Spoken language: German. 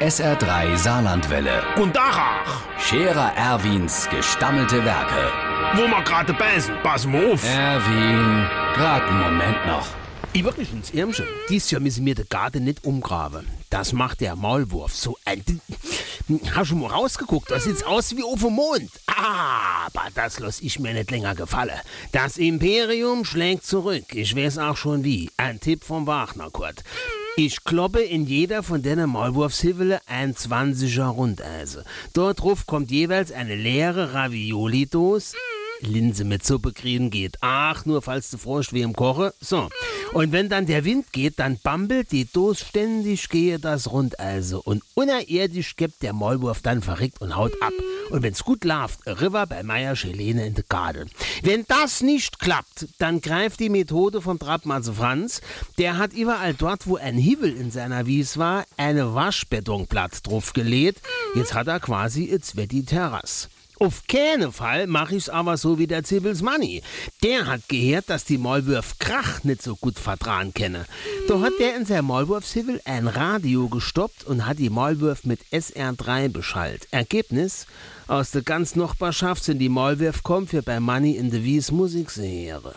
SR3 Saarlandwelle. Und Dachach, Scherer Erwins gestammelte Werke. wo wir gerade beißen, pass mal auf. Erwin, grad einen Moment noch. Übrigens, Irmchen, dies Jahr müssen wir den Garten nicht umgraben. Das macht der Maulwurf so ein... Hast schon mal rausgeguckt? Das sieht aus wie auf dem Mond. Aber das lass ich mir nicht länger gefallen. Das Imperium schlägt zurück. Ich weiß auch schon wie. Ein Tipp vom Wagner, Kurt. Ich kloppe in jeder von denen Maulwurfshivele ein 20er Rundeise. Dort drauf kommt jeweils eine leere Ravioli-Dose. Linse mit Suppe kriegen geht. Ach, nur falls du frohst wie im Koche. So. Und wenn dann der Wind geht, dann bambelt die Dose ständig gehe das Rundeise. Und unerirdisch gibt der Maulwurf dann verrickt und haut ab. Und wenn's gut läuft, River bei Meier Schelene in de Garden. Wenn das nicht klappt, dann greift die Methode vom Trappmatze Franz. Der hat überall dort, wo ein Hivel in seiner Wies war, eine Waschbetonplatte draufgelegt. Jetzt hat er quasi jetzt die Terrasse. Auf keinen Fall mache ich's aber so wie der Zibbels Manni. Der hat gehört, dass die Maulwurf Krach nicht so gut vertragen kenne. Da hat der in sein Maulwurfshivel ein Radio gestoppt und hat die Maulwurf mit SR3 beschallt. Ergebnis? Aus der ganz Nachbarschaft sind die Maulwurf kommen für bei Manni in de Wies Musik hören.